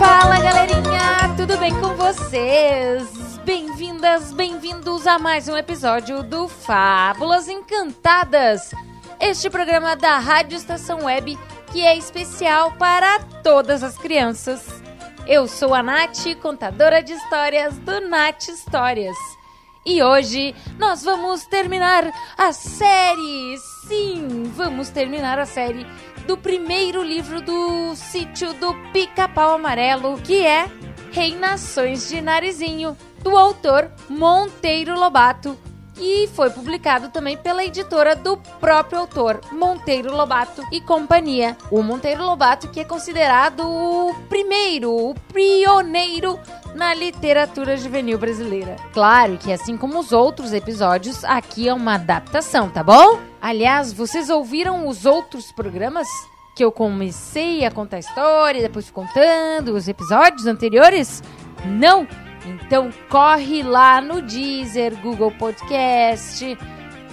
Fala galerinha, tudo bem com vocês? Bem-vindas, bem-vindos a mais um episódio do Fábulas Encantadas. Este programa da Rádio Estação Web que é especial para todas as crianças. Eu sou a Nath, contadora de histórias do Nath Histórias. E hoje nós vamos terminar a série. Sim, vamos terminar a série do primeiro livro do sítio do Pica-Pau Amarelo, que é Reinações de Narizinho, do autor Monteiro Lobato. E foi publicado também pela editora do próprio autor, Monteiro Lobato e Companhia. O Monteiro Lobato, que é considerado o primeiro, o pioneiro na literatura juvenil brasileira. Claro que, assim como os outros episódios, aqui é uma adaptação, tá bom? Aliás, vocês ouviram os outros programas? Que eu comecei a contar a história, depois contando os episódios anteriores? Não! Então corre lá no Deezer, Google Podcast,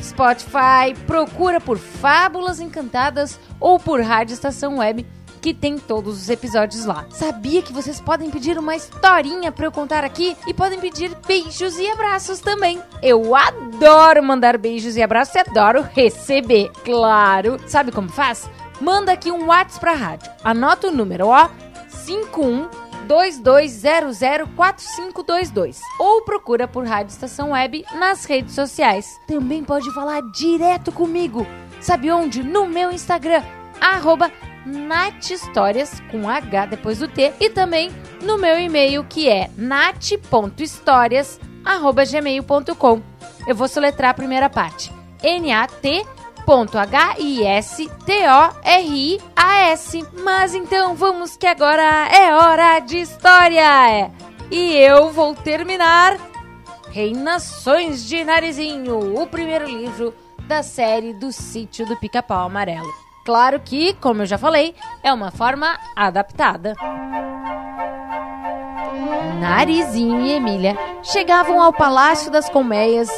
Spotify, procura por Fábulas Encantadas ou por Rádio Estação Web que tem todos os episódios lá. Sabia que vocês podem pedir uma historinha para eu contar aqui e podem pedir beijos e abraços também. Eu adoro mandar beijos e abraços e adoro receber, claro. Sabe como faz? Manda aqui um WhatsApp pra rádio. Anota o número, ó, 51 22004522 ou procura por Rádio Estação Web nas redes sociais. Também pode falar direto comigo. Sabe onde? No meu Instagram, arroba com H depois do T e também no meu e-mail que é nat.histórias@gmail.com. Eu vou soletrar a primeira parte. N A T H-I-S-T-O-R-I-A-S. Mas então vamos que agora é hora de história! E eu vou terminar Reinações de Narizinho, o primeiro livro da série do Sítio do Pica-Pau Amarelo. Claro que, como eu já falei, é uma forma adaptada. Narizinho e Emília chegavam ao Palácio das Colmeias,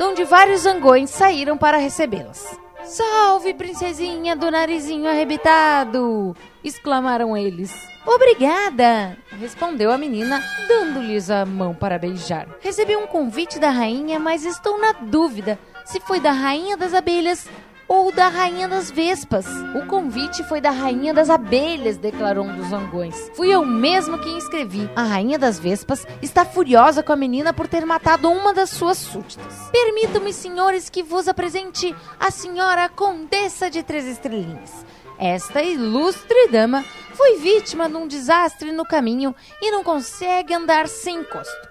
onde vários zangões saíram para recebê-las. Salve, princesinha do narizinho arrebitado! exclamaram eles. Obrigada! respondeu a menina, dando-lhes a mão para beijar. Recebi um convite da rainha, mas estou na dúvida se foi da rainha das abelhas ou da Rainha das Vespas. O convite foi da Rainha das Abelhas, declarou um dos zangões. Fui eu mesmo quem escrevi. A Rainha das Vespas está furiosa com a menina por ter matado uma das suas súditas. Permitam-me, senhores, que vos apresente a senhora Condessa de Três Estrelinhas. Esta ilustre dama foi vítima de um desastre no caminho e não consegue andar sem encosto.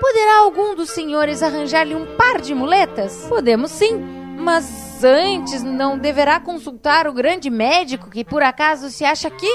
Poderá algum dos senhores arranjar-lhe um par de muletas? Podemos sim, mas antes não deverá consultar o grande médico que por acaso se acha aqui?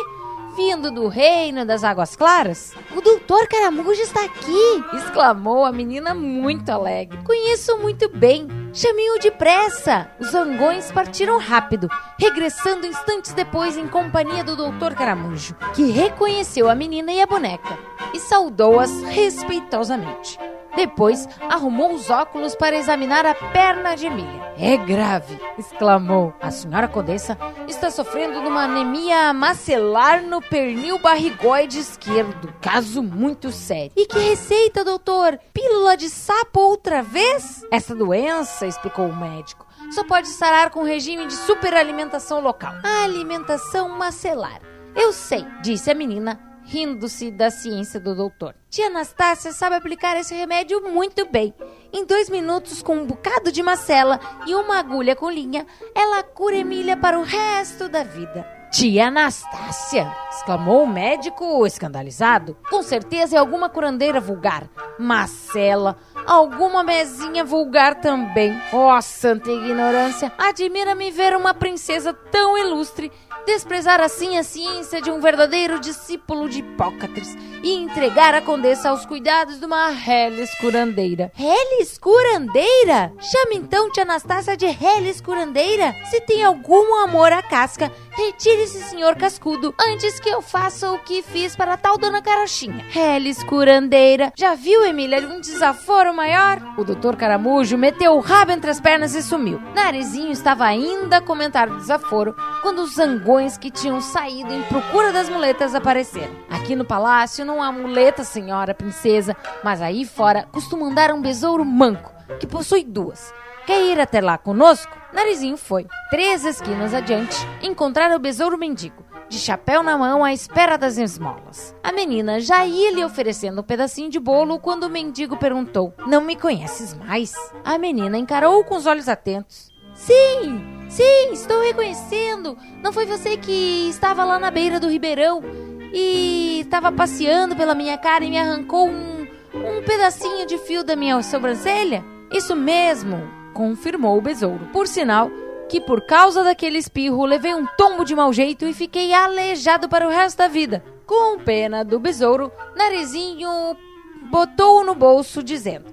Vindo do reino das águas claras? O doutor Caramujo está aqui! exclamou a menina muito alegre. Conheço muito bem. Chame-o depressa! Os zangões partiram rápido, regressando instantes depois em companhia do doutor Caramujo, que reconheceu a menina e a boneca e saudou-as respeitosamente. Depois, arrumou os óculos para examinar a perna de Emília. É grave, exclamou. A senhora Condessa está sofrendo de uma anemia macelar no pernil barrigoide esquerdo. Caso muito sério. E que receita, doutor? Pílula de sapo outra vez? Essa doença, explicou o médico, só pode sarar com regime de superalimentação local. Alimentação macelar. Eu sei, disse a menina, rindo-se da ciência do doutor. Tia Anastácia sabe aplicar esse remédio muito bem. Em dois minutos, com um bocado de macela e uma agulha com linha, ela cura Emília para o resto da vida. Tia Anastácia! exclamou o médico escandalizado. Com certeza é alguma curandeira vulgar. Macela, alguma mesinha vulgar também. Ó, oh, santa ignorância! Admira-me ver uma princesa tão ilustre desprezar assim a ciência de um verdadeiro discípulo de Hipócrates e entregar a condessa aos cuidados de uma Reles curandeira. Reles curandeira? Chame então tia Anastácia de Reles curandeira. Se tem algum amor à casca, retire-se, senhor cascudo, antes que eu faça o que fiz para tal dona Carochinha. Reles curandeira. Já viu, Emília, um desaforo maior? O doutor Caramujo meteu o rabo entre as pernas e sumiu. Narizinho estava ainda a comentar o desaforo quando os zangões que tinham saído em procura das muletas apareceram. Aqui no palácio não há muleta, senhora princesa, mas aí fora costuma andar um besouro manco, que possui duas. Quer ir até lá conosco? Narizinho foi. Três esquinas adiante, encontraram o besouro mendigo, de chapéu na mão à espera das esmolas. A menina já ia lhe oferecendo um pedacinho de bolo quando o mendigo perguntou: Não me conheces mais? A menina encarou-o com os olhos atentos. Sim, sim, estou reconhecendo. Não foi você que estava lá na beira do ribeirão e estava passeando pela minha cara e me arrancou um, um pedacinho de fio da minha sobrancelha? Isso mesmo, confirmou o besouro. Por sinal, que por causa daquele espirro levei um tombo de mau jeito e fiquei aleijado para o resto da vida. Com pena do besouro, Narizinho botou-o no bolso, dizendo: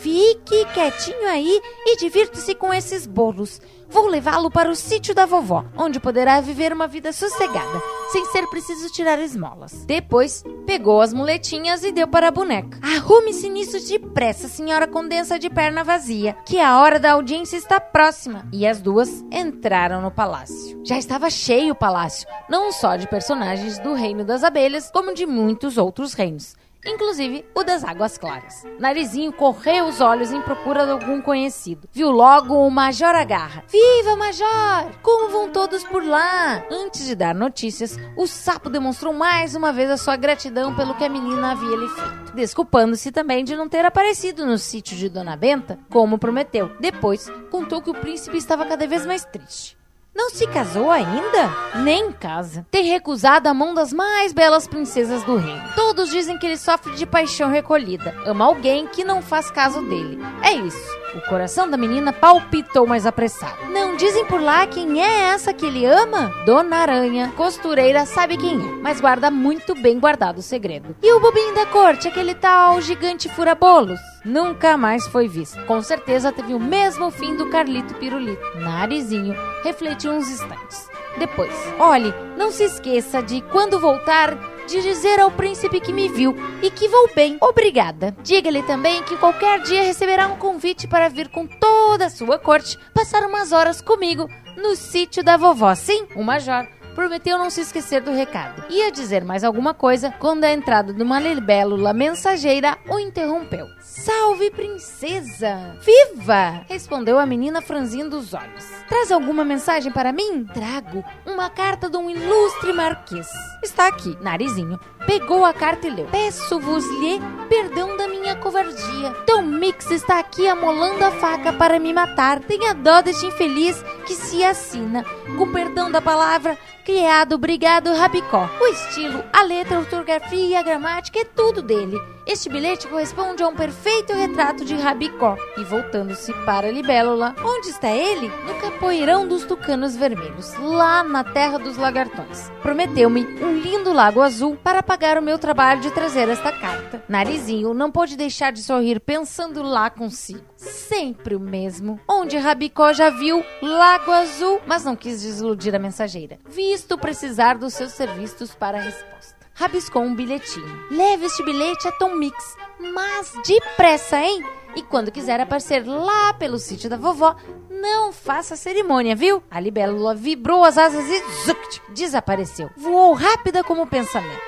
Fique quietinho aí e divirta-se com esses bolos. Vou levá-lo para o sítio da vovó, onde poderá viver uma vida sossegada, sem ser preciso tirar esmolas. Depois, pegou as muletinhas e deu para a boneca. Arrume-se nisso depressa, senhora condensa de perna vazia, que a hora da audiência está próxima. E as duas entraram no palácio. Já estava cheio o palácio, não só de personagens do reino das abelhas, como de muitos outros reinos inclusive o das águas claras. Narizinho correu os olhos em procura de algum conhecido. Viu logo o Major Agarra. Viva, Major! Como vão todos por lá? Antes de dar notícias, o sapo demonstrou mais uma vez a sua gratidão pelo que a menina havia lhe feito, desculpando-se também de não ter aparecido no sítio de Dona Benta, como prometeu. Depois, contou que o príncipe estava cada vez mais triste. Não se casou ainda? Nem casa. Tem recusado a mão das mais belas princesas do reino. Todos dizem que ele sofre de paixão recolhida. Ama alguém que não faz caso dele. É isso. O coração da menina palpitou mais apressado. Não dizem por lá quem é essa que ele ama? Dona Aranha, costureira, sabe quem é, mas guarda muito bem guardado o segredo. E o bobinho da corte, aquele tal gigante fura-bolos? Nunca mais foi visto. Com certeza teve o mesmo fim do Carlito Pirulito. Narizinho refletiu uns instantes. Depois, olhe, não se esqueça de quando voltar de dizer ao príncipe que me viu e que vou bem. Obrigada. Diga-lhe também que qualquer dia receberá um convite para vir com toda a sua corte passar umas horas comigo no sítio da vovó. Sim, o major prometeu não se esquecer do recado. Ia dizer mais alguma coisa quando a entrada de uma libélula mensageira o interrompeu. Salve, princesa! Viva! respondeu a menina franzindo os olhos. Traz alguma mensagem para mim? Trago uma carta de um ilustre marquês. Está aqui, narizinho. Pegou a carta e leu. Peço-vos-lhe perdão da minha covardia. Tom Mix está aqui amolando a faca para me matar. Tenha dó deste infeliz que se assina. Com perdão da palavra, criado, obrigado, Rabicó. O estilo, a letra, a ortografia e a gramática é tudo dele. Este bilhete corresponde a um perfeito retrato de Rabicó. E voltando-se para Libélula, onde está ele? No capoeirão dos tucanos vermelhos, lá na terra dos lagartões. Prometeu-me um lindo lago azul para pagar o meu trabalho de trazer esta carta. Narizinho não pôde deixar de sorrir pensando lá consigo. Sempre o mesmo. Onde Rabicó já viu Lago Azul, mas não quis desiludir a mensageira. Vi visto precisar dos seus serviços para a resposta. Rabiscou um bilhetinho. Leve este bilhete a Tom Mix, mas depressa, hein? E quando quiser aparecer lá pelo sítio da vovó, não faça cerimônia, viu? A libélula vibrou as asas e zuct, desapareceu. Voou rápida como o pensamento.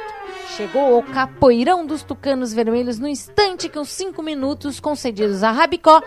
Chegou ao capoeirão dos tucanos vermelhos no instante que os cinco minutos concedidos a Rabicó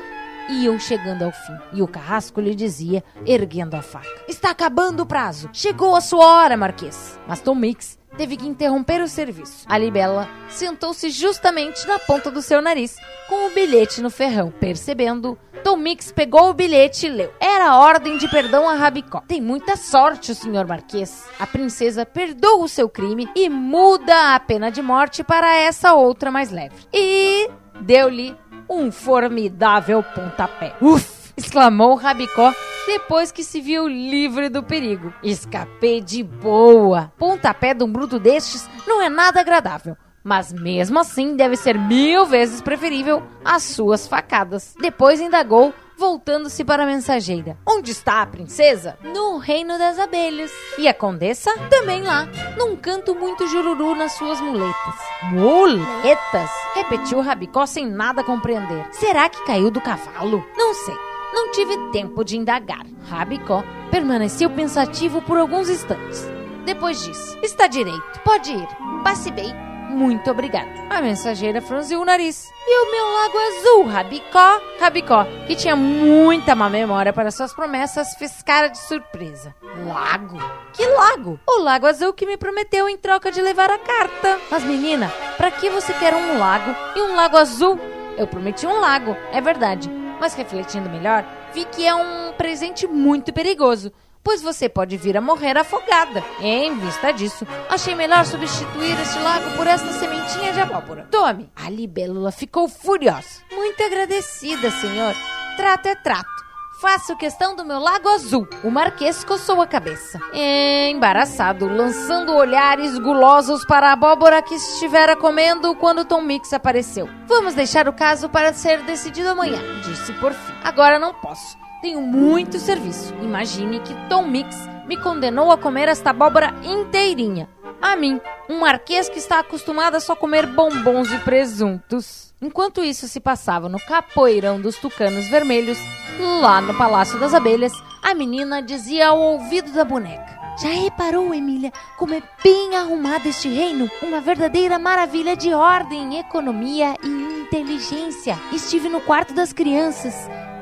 iam chegando ao fim. E o carrasco lhe dizia, erguendo a faca: Está acabando o prazo. Chegou a sua hora, Marquês. Mas Tom Mix teve que interromper o serviço. A libela sentou-se justamente na ponta do seu nariz, com o bilhete no ferrão. Percebendo, Tom Mix pegou o bilhete e leu. Era a ordem de perdão a Rabicó. Tem muita sorte, o senhor Marquês. A princesa perdoa o seu crime e muda a pena de morte para essa outra mais leve. E deu-lhe um formidável pontapé. Uf! exclamou Rabicó depois que se viu livre do perigo. Escapei de boa. Pontapé de um bruto destes não é nada agradável. Mas mesmo assim deve ser mil vezes preferível às suas facadas. Depois indagou voltando-se para a mensageira. Onde está a princesa? No reino das abelhas. E a condessa? Também lá, num canto muito jururu nas suas muletas. Muletas? Repetiu Rabicó sem nada compreender. Será que caiu do cavalo? Não sei. Não tive tempo de indagar. Rabicó permaneceu pensativo por alguns instantes. Depois disse: Está direito, pode ir. Passe bem muito obrigada. A mensageira franziu o nariz. E o meu lago azul, Rabicó? Rabicó, que tinha muita má memória para suas promessas, fez cara de surpresa. Lago? Que lago? O lago azul que me prometeu em troca de levar a carta. Mas menina, para que você quer um lago e um lago azul? Eu prometi um lago, é verdade. Mas refletindo melhor, vi que é um presente muito perigoso pois você pode vir a morrer afogada. Em vista disso, achei melhor substituir este lago por esta sementinha de abóbora. Tome! A libélula ficou furiosa. Muito agradecida, senhor. Trato é trato. Faço questão do meu lago azul. O marquês coçou a cabeça. Embaraçado, lançando olhares gulosos para a abóbora que estivera comendo quando Tom Mix apareceu. Vamos deixar o caso para ser decidido amanhã, disse por fim. Agora não posso. Tenho muito serviço. Imagine que Tom Mix me condenou a comer esta abóbora inteirinha. A mim, um marquês que está acostumado a só comer bombons e presuntos. Enquanto isso se passava no capoeirão dos tucanos vermelhos, lá no Palácio das Abelhas, a menina dizia ao ouvido da boneca: Já reparou, Emília, como é bem arrumado este reino? Uma verdadeira maravilha de ordem, economia e inteligência. Estive no quarto das crianças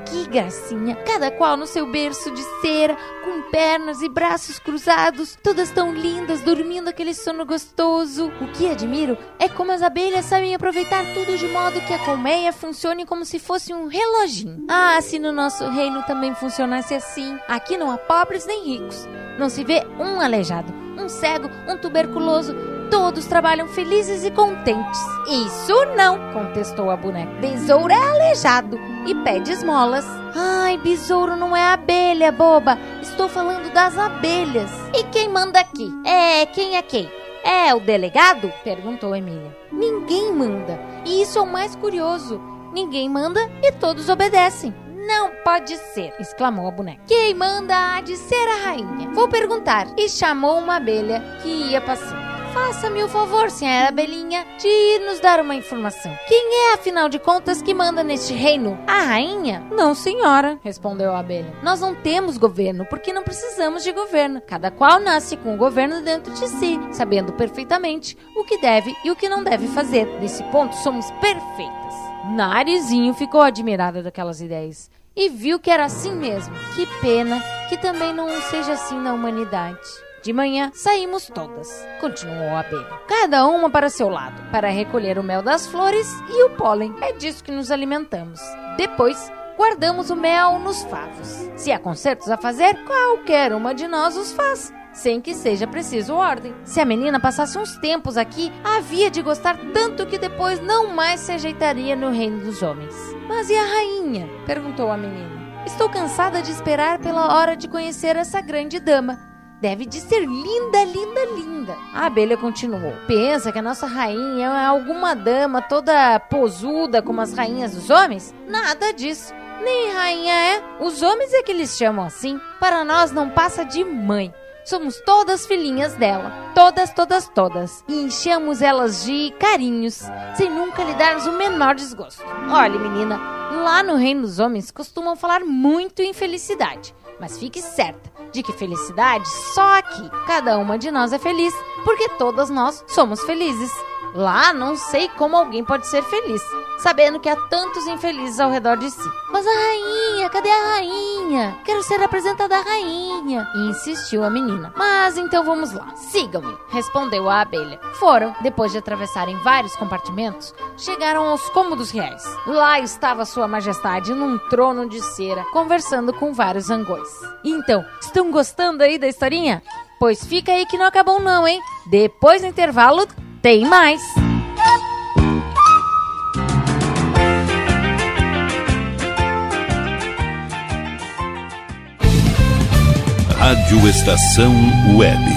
que gracinha! Cada qual no seu berço de cera, com pernas e braços cruzados, todas tão lindas, dormindo aquele sono gostoso. O que admiro é como as abelhas sabem aproveitar tudo de modo que a colmeia funcione como se fosse um reloginho. Ah, se no nosso reino também funcionasse assim! Aqui não há pobres nem ricos. Não se vê um aleijado, um cego, um tuberculoso Todos trabalham felizes e contentes. Isso não, contestou a boneca. Besouro é aleijado e pede esmolas. Ai, besouro não é abelha, boba. Estou falando das abelhas. E quem manda aqui? É, quem é quem? É o delegado? perguntou Emília. Ninguém manda. E isso é o mais curioso. Ninguém manda e todos obedecem. Não pode ser, exclamou a boneca. Quem manda há de ser a rainha. Vou perguntar. E chamou uma abelha que ia passando. Faça-me o favor, senhora Abelhinha, de nos dar uma informação. Quem é, afinal de contas, que manda neste reino? A rainha? Não, senhora, respondeu a abelha. Nós não temos governo porque não precisamos de governo. Cada qual nasce com o governo dentro de si, sabendo perfeitamente o que deve e o que não deve fazer. Nesse ponto, somos perfeitas. Narizinho ficou admirada daquelas ideias e viu que era assim mesmo. Que pena que também não seja assim na humanidade. De manhã, saímos todas, continuou a abelha. Cada uma para seu lado, para recolher o mel das flores e o pólen. É disso que nos alimentamos. Depois, guardamos o mel nos favos. Se há concertos a fazer, qualquer uma de nós os faz sem que seja preciso ordem. Se a menina passasse uns tempos aqui, havia de gostar tanto que depois não mais se ajeitaria no reino dos homens. Mas e a rainha? perguntou a menina. Estou cansada de esperar pela hora de conhecer essa grande dama. Deve de ser linda, linda, linda. A abelha continuou. Pensa que a nossa rainha é alguma dama toda posuda como as rainhas dos homens? Nada disso. Nem rainha é. Os homens é que eles chamam assim. Para nós não passa de mãe. Somos todas filhinhas dela. Todas, todas, todas. E enchemos elas de carinhos, sem nunca lhe darmos o menor desgosto. Olha, menina, lá no reino dos homens costumam falar muito em felicidade. Mas fique certa de que felicidade só aqui. Cada uma de nós é feliz, porque todas nós somos felizes. Lá não sei como alguém pode ser feliz, sabendo que há tantos infelizes ao redor de si. Mas a rainha, cadê a rainha? Quero ser apresentada à rainha, insistiu a menina. Mas então vamos lá, sigam-me, respondeu a abelha. Foram, depois de atravessarem vários compartimentos, chegaram aos cômodos reais. Lá estava Sua Majestade num trono de cera, conversando com vários zangões. Então, estão gostando aí da historinha? Pois fica aí que não acabou não, hein? Depois do intervalo, tem mais. Rádio Estação Web.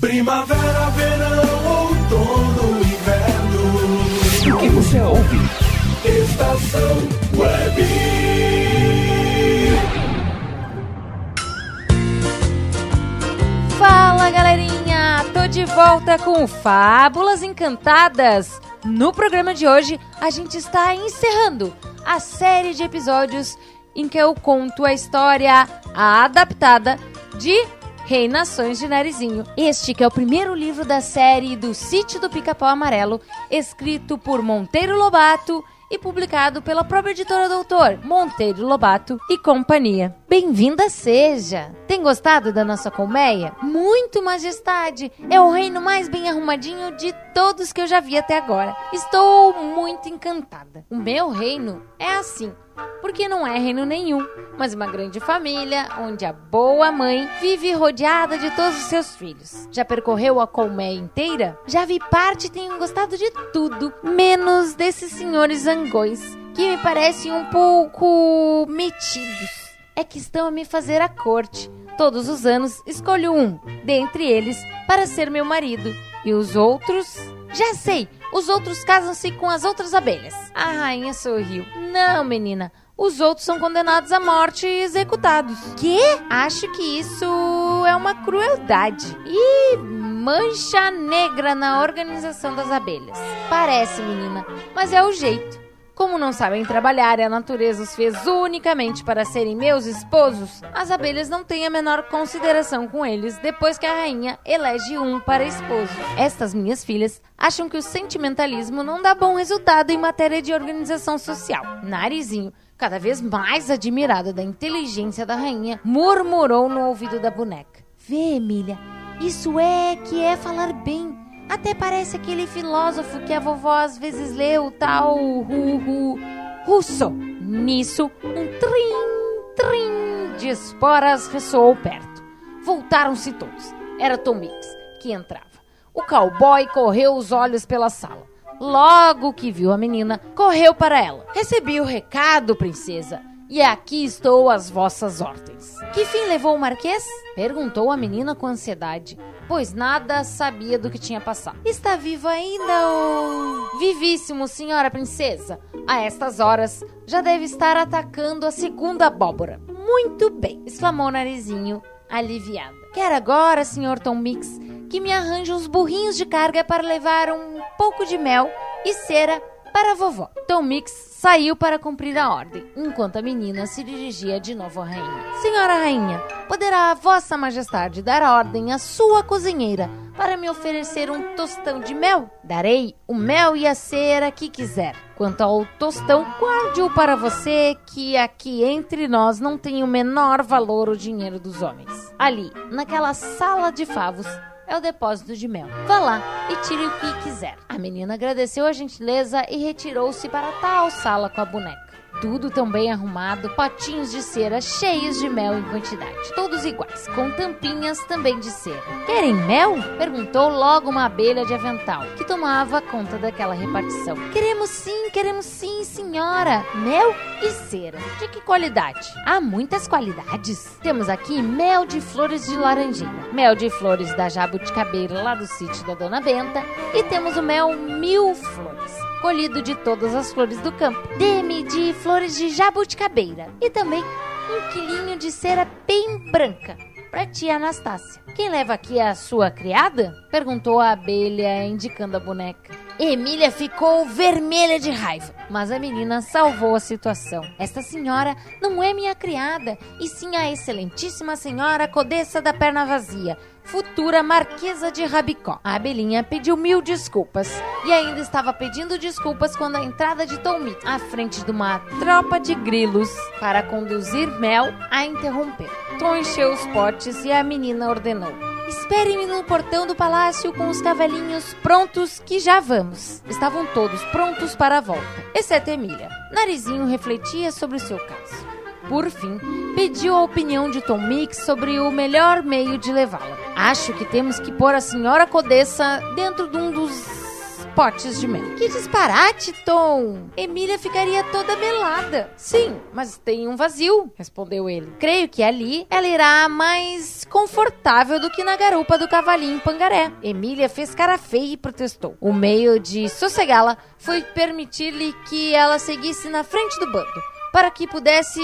Primavera, verão, outono, inverno. O que você ouve? Estação Web. Fala galerinha, tô de volta com Fábulas Encantadas. No programa de hoje, a gente está encerrando a série de episódios em que eu conto a história adaptada de Reinações de Narizinho. Este que é o primeiro livro da série do Sítio do Pica-Pau Amarelo, escrito por Monteiro Lobato e publicado pela própria editora Doutor, Monteiro Lobato e Companhia. Bem-vinda seja! Tem gostado da nossa colmeia? Muito majestade! É o reino mais bem arrumadinho de todos que eu já vi até agora. Estou muito encantada. O meu reino é assim. Porque não é reino nenhum, mas uma grande família onde a boa mãe vive rodeada de todos os seus filhos. Já percorreu a colmeia inteira? Já vi parte e tenho gostado de tudo, menos desses senhores zangões, que me parecem um pouco metidos. É que estão a me fazer a corte. Todos os anos escolho um, dentre eles, para ser meu marido. E os outros? Já sei! Os outros casam-se com as outras abelhas. A rainha sorriu. Não, menina. Os outros são condenados à morte e executados. Que? Acho que isso é uma crueldade. E mancha negra na organização das abelhas. Parece, menina, mas é o jeito. Como não sabem trabalhar e a natureza os fez unicamente para serem meus esposos, as abelhas não têm a menor consideração com eles depois que a rainha elege um para esposo. Estas minhas filhas acham que o sentimentalismo não dá bom resultado em matéria de organização social. Narizinho, cada vez mais admirada da inteligência da rainha, murmurou no ouvido da boneca: Vê, Emília, isso é que é falar bem. Até parece aquele filósofo que a vovó às vezes lê, o tal Ru, Ru, Russo. Nisso, um trim, trim de esporas ressoou perto. Voltaram-se todos. Era Tom Mix que entrava. O cowboy correu os olhos pela sala. Logo que viu a menina, correu para ela. Recebi o recado, princesa. E aqui estou às vossas ordens. Que fim levou o Marquês? Perguntou a menina com ansiedade, pois nada sabia do que tinha passado. Está vivo ainda ou. Vivíssimo, senhora princesa. A estas horas já deve estar atacando a segunda abóbora. Muito bem, exclamou o narizinho, aliviada. Quer agora, senhor Tom Mix, que me arranje uns burrinhos de carga para levar um pouco de mel e cera para a vovó. Tom Mix saiu para cumprir a ordem, enquanto a menina se dirigia de novo à rainha. Senhora rainha, poderá vossa majestade dar ordem à sua cozinheira para me oferecer um tostão de mel? Darei o mel e a cera que quiser. Quanto ao tostão, guarde-o para você, que aqui entre nós não tem o menor valor o dinheiro dos homens. Ali, naquela sala de favos, é o depósito de mel. Vá lá e tire o que quiser. A menina agradeceu a gentileza e retirou-se para tal sala com a boneca. Tudo tão bem arrumado, potinhos de cera cheios de mel em quantidade, todos iguais, com tampinhas também de cera. Querem mel? perguntou logo uma abelha de avental, que tomava conta daquela repartição. Queremos sim, queremos sim, senhora. Mel e cera. De que qualidade? Há muitas qualidades. Temos aqui mel de flores de laranjeira, mel de flores da jabuticabeira lá do sítio da Dona Benta e temos o mel mil flores colhido de todas as flores do campo. Dê-me de flores de jabuticabeira e também um quilinho de cera bem branca para tia Anastácia. Quem leva aqui é a sua criada? Perguntou a abelha, indicando a boneca. Emília ficou vermelha de raiva, mas a menina salvou a situação. Esta senhora não é minha criada, e sim a excelentíssima senhora Codessa da Perna Vazia, futura Marquesa de Rabicó. A abelhinha pediu mil desculpas e ainda estava pedindo desculpas quando a entrada de Tommy, à frente de uma tropa de grilos para conduzir Mel, a interrompeu. Tom encheu os potes e a menina ordenou: Espere-me no portão do palácio com os cavalinhos prontos que já vamos. Estavam todos prontos para a volta, exceto Emília. Narizinho refletia sobre o seu caso. Por fim, pediu a opinião de Tom Mix sobre o melhor meio de levá-la. Acho que temos que pôr a senhora Codessa dentro de um dos potes de mel. Que disparate, Tom! Emília ficaria toda melada. Sim, mas tem um vazio, respondeu ele. Creio que ali ela irá mais confortável do que na garupa do cavalinho pangaré. Emília fez cara feia e protestou. O meio de sossegá-la foi permitir-lhe que ela seguisse na frente do bando para que pudesse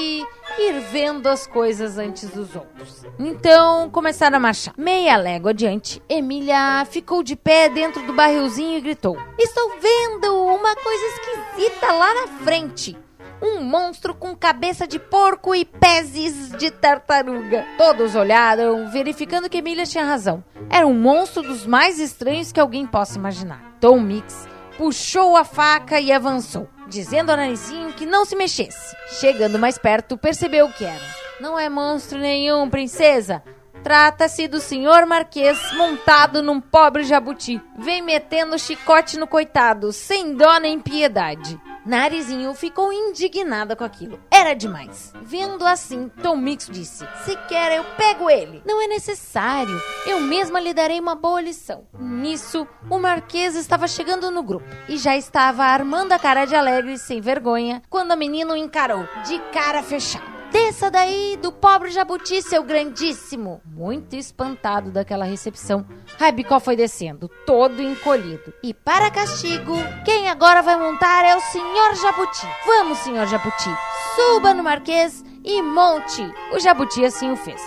ir vendo as coisas antes dos outros. Então começaram a marchar. Meia légua adiante, Emília ficou de pé dentro do barrilzinho e gritou: Estou vendo uma coisa esquisita lá na frente um monstro com cabeça de porco e pezes de tartaruga. Todos olharam, verificando que Emília tinha razão. Era um monstro dos mais estranhos que alguém possa imaginar. Tom Mix puxou a faca e avançou dizendo ao narizinho que não se mexesse. Chegando mais perto, percebeu o que era. Não é monstro nenhum, princesa. Trata-se do senhor Marquês montado num pobre jabuti. Vem metendo chicote no coitado, sem dó nem piedade. Narizinho ficou indignada com aquilo. Era demais. Vendo assim, Tom Mix disse: Se quer, eu pego ele. Não é necessário. Eu mesma lhe darei uma boa lição. Nisso, o Marquês estava chegando no grupo e já estava armando a cara de alegre sem vergonha quando a menina o encarou, de cara fechada. Desça daí do pobre jabuti, seu grandíssimo! Muito espantado daquela recepção, Rabicó foi descendo, todo encolhido. E para castigo, quem agora vai montar é o senhor jabuti. Vamos, senhor jabuti, suba no marquês e monte. O jabuti assim o fez.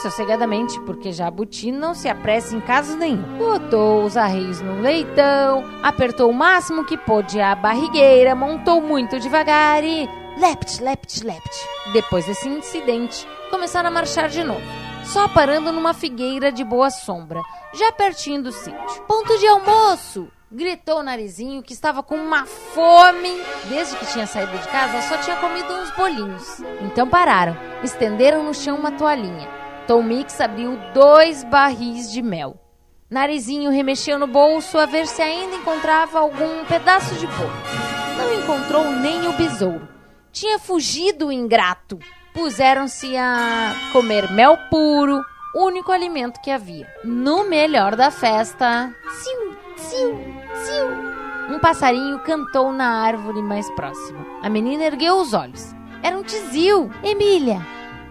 Sossegadamente, porque jabuti não se apressa em caso nenhum. Botou os arreios no leitão, apertou o máximo que pôde a barrigueira, montou muito devagar e Lept, lept, lept. Depois desse incidente, começaram a marchar de novo, só parando numa figueira de boa sombra, já pertinho do sítio. Ponto de almoço! Gritou o narizinho que estava com uma fome. Desde que tinha saído de casa, só tinha comido uns bolinhos. Então pararam, estenderam no chão uma toalhinha. Tom Mix abriu dois barris de mel. Narizinho remexeu no bolso a ver se ainda encontrava algum pedaço de bolo. Não encontrou nem o besouro tinha fugido ingrato. Puseram-se a comer mel puro, único alimento que havia. No melhor da festa, tsiu, tsiu, tsiu, um passarinho cantou na árvore mais próxima. A menina ergueu os olhos. Era um tizil. Emília,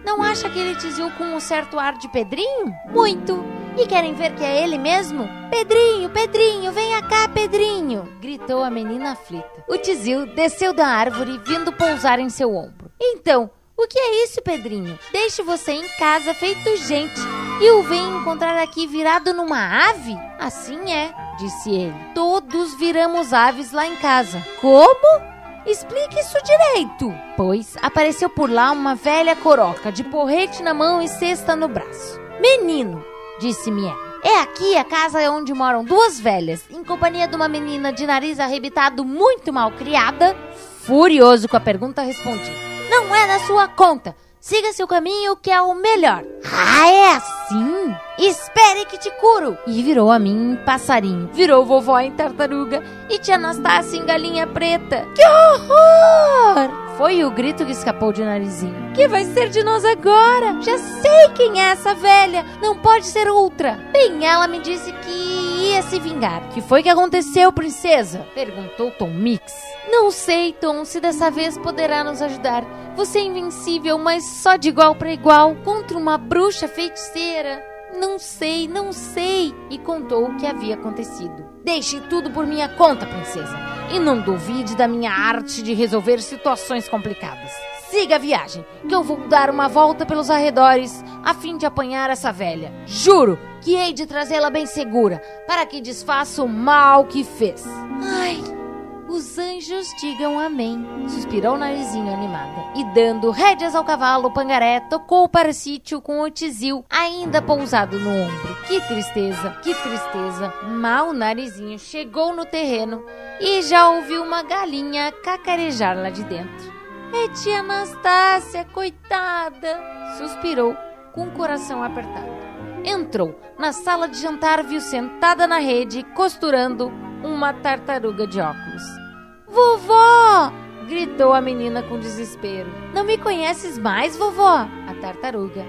não acha aquele tizil com um certo ar de Pedrinho? Muito. E querem ver que é ele mesmo? Pedrinho, Pedrinho, venha cá, Pedrinho! gritou a menina aflita. O tizil desceu da árvore, vindo pousar em seu ombro. Então, o que é isso, Pedrinho? Deixe você em casa feito gente e o vem encontrar aqui virado numa ave? Assim é, disse ele. Todos viramos aves lá em casa. Como? Explique isso direito. Pois apareceu por lá uma velha coroca de porrete na mão e cesta no braço. Menino, disse Miel. É aqui a casa onde moram duas velhas, em companhia de uma menina de nariz arrebitado muito mal criada. Furioso com a pergunta, respondi: Não é da sua conta. Siga seu caminho que é o melhor. Ah, é assim? Espere que te curo. E virou a mim em passarinho. Virou vovó em tartaruga. E tia Anastácia em galinha preta. Que horror! Foi o grito que escapou de narizinho. Que vai ser de nós agora? Já sei quem é essa velha. Não pode ser outra. Bem, ela me disse que ia se vingar. Que foi que aconteceu, princesa? Perguntou Tom Mix. Não sei, Tom, se dessa vez poderá nos ajudar. Você é invencível, mas só de igual para igual contra uma bruxa feiticeira. Não sei, não sei. E contou o que havia acontecido. Deixe tudo por minha conta, princesa. E não duvide da minha arte de resolver situações complicadas. Siga a viagem, que eu vou dar uma volta pelos arredores a fim de apanhar essa velha. Juro que hei de trazê-la bem segura, para que desfaça o mal que fez. Ai, os anjos digam amém, suspirou o narizinho animada. E dando rédeas ao cavalo, o pangaré tocou para o sítio com o tizil ainda pousado no ombro. Que tristeza, que tristeza. Mal o narizinho chegou no terreno e já ouviu uma galinha cacarejar lá de dentro. É tia Anastácia, coitada! Suspirou com o coração apertado. Entrou na sala de jantar, viu sentada na rede, costurando uma tartaruga de óculos. Vovó! gritou a menina com desespero. Não me conheces mais, vovó? A tartaruga.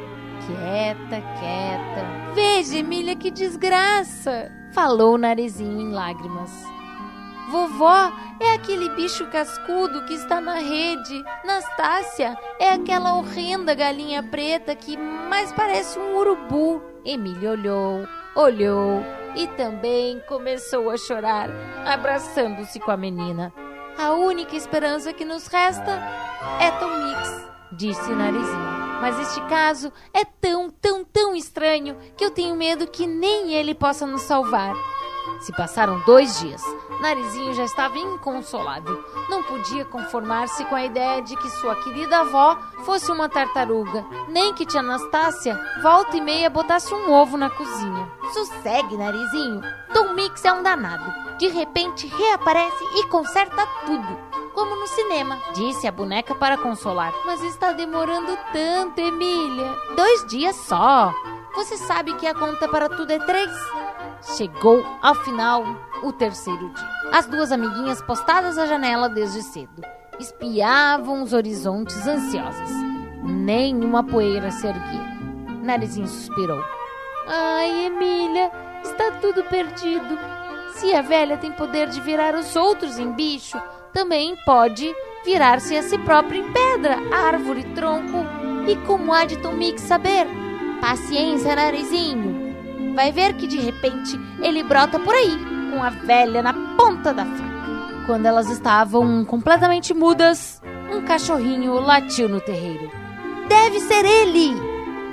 Quieta, quieta. Veja, Emília, que desgraça! Falou o narizinho em lágrimas. Vovó, é aquele bicho cascudo que está na rede. Nastácia, é aquela horrenda galinha preta que mais parece um urubu. Emília olhou, olhou e também começou a chorar, abraçando-se com a menina. A única esperança que nos resta é Tom Mix, disse narizinho. Mas este caso é tão, tão, tão estranho que eu tenho medo que nem ele possa nos salvar. Se passaram dois dias. Narizinho já estava inconsolável. Não podia conformar-se com a ideia de que sua querida avó fosse uma tartaruga, nem que tia Anastácia volta e meia botasse um ovo na cozinha. Sossegue, Narizinho. Tom Mix é um danado. De repente reaparece e conserta tudo. Como no cinema, disse a boneca para consolar. Mas está demorando tanto, Emília. Dois dias só. Você sabe que a conta para tudo é três? Chegou ao final o terceiro dia. As duas amiguinhas postadas à janela desde cedo espiavam os horizontes ansiosas. Nenhuma poeira se erguia. Narizinho suspirou. Ai, Emília, está tudo perdido. Se a velha tem poder de virar os outros em bicho, também pode virar-se a si própria em pedra, árvore, tronco. E como há de Tom Mix saber? Paciência, Narizinho. Vai ver que de repente ele brota por aí, com a velha na ponta da faca. Quando elas estavam completamente mudas, um cachorrinho latiu no terreiro. Deve ser ele!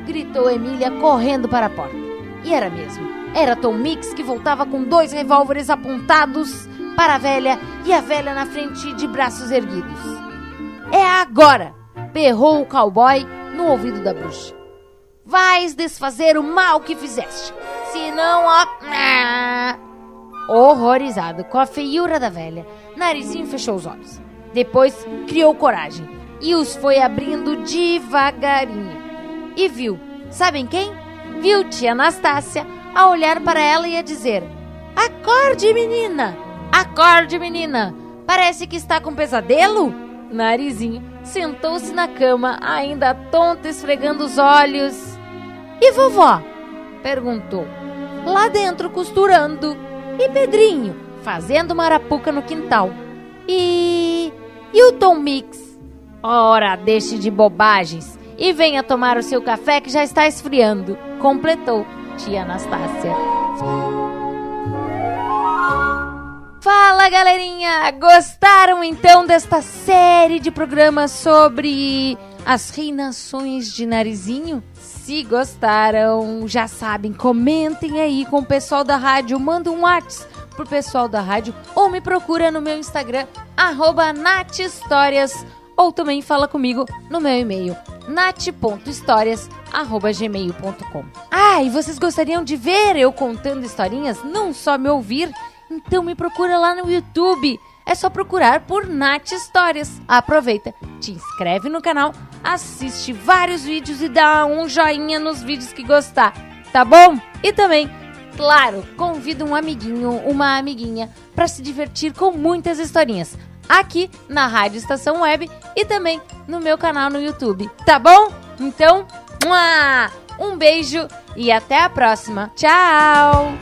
gritou Emília correndo para a porta. E era mesmo. Era Tom Mix que voltava com dois revólveres apontados para a velha e a velha na frente de braços erguidos. É agora! berrou o cowboy no ouvido da bruxa. Vais desfazer o mal que fizeste. Senão. Horrorizado com a feiura da velha, Narizinho fechou os olhos. Depois criou coragem e os foi abrindo devagarinho. E viu, sabem quem? Viu tia Anastácia a olhar para ela e a dizer: Acorde, menina! Acorde, menina! Parece que está com pesadelo? Narizinho sentou-se na cama, ainda tonta, esfregando os olhos. E vovó? perguntou. Lá dentro, costurando. E Pedrinho? Fazendo marapuca no quintal. E. E o Tom Mix? Ora, deixe de bobagens e venha tomar o seu café que já está esfriando. Completou tia Anastácia. Fala galerinha! Gostaram então desta série de programas sobre as reinações de narizinho? Se gostaram, já sabem, comentem aí com o pessoal da rádio, manda um WhatsApp pro pessoal da rádio ou me procura no meu Instagram, arroba ou também fala comigo no meu e-mail, nat.histórias.gmail.com Ah, e vocês gostariam de ver eu contando historinhas, não só me ouvir? Então me procura lá no YouTube. É só procurar por Nath Histórias. Aproveita, te inscreve no canal, assiste vários vídeos e dá um joinha nos vídeos que gostar, tá bom? E também, claro, convido um amiguinho, uma amiguinha para se divertir com muitas historinhas aqui na Rádio Estação Web e também no meu canal no YouTube, tá bom? Então, um beijo e até a próxima. Tchau!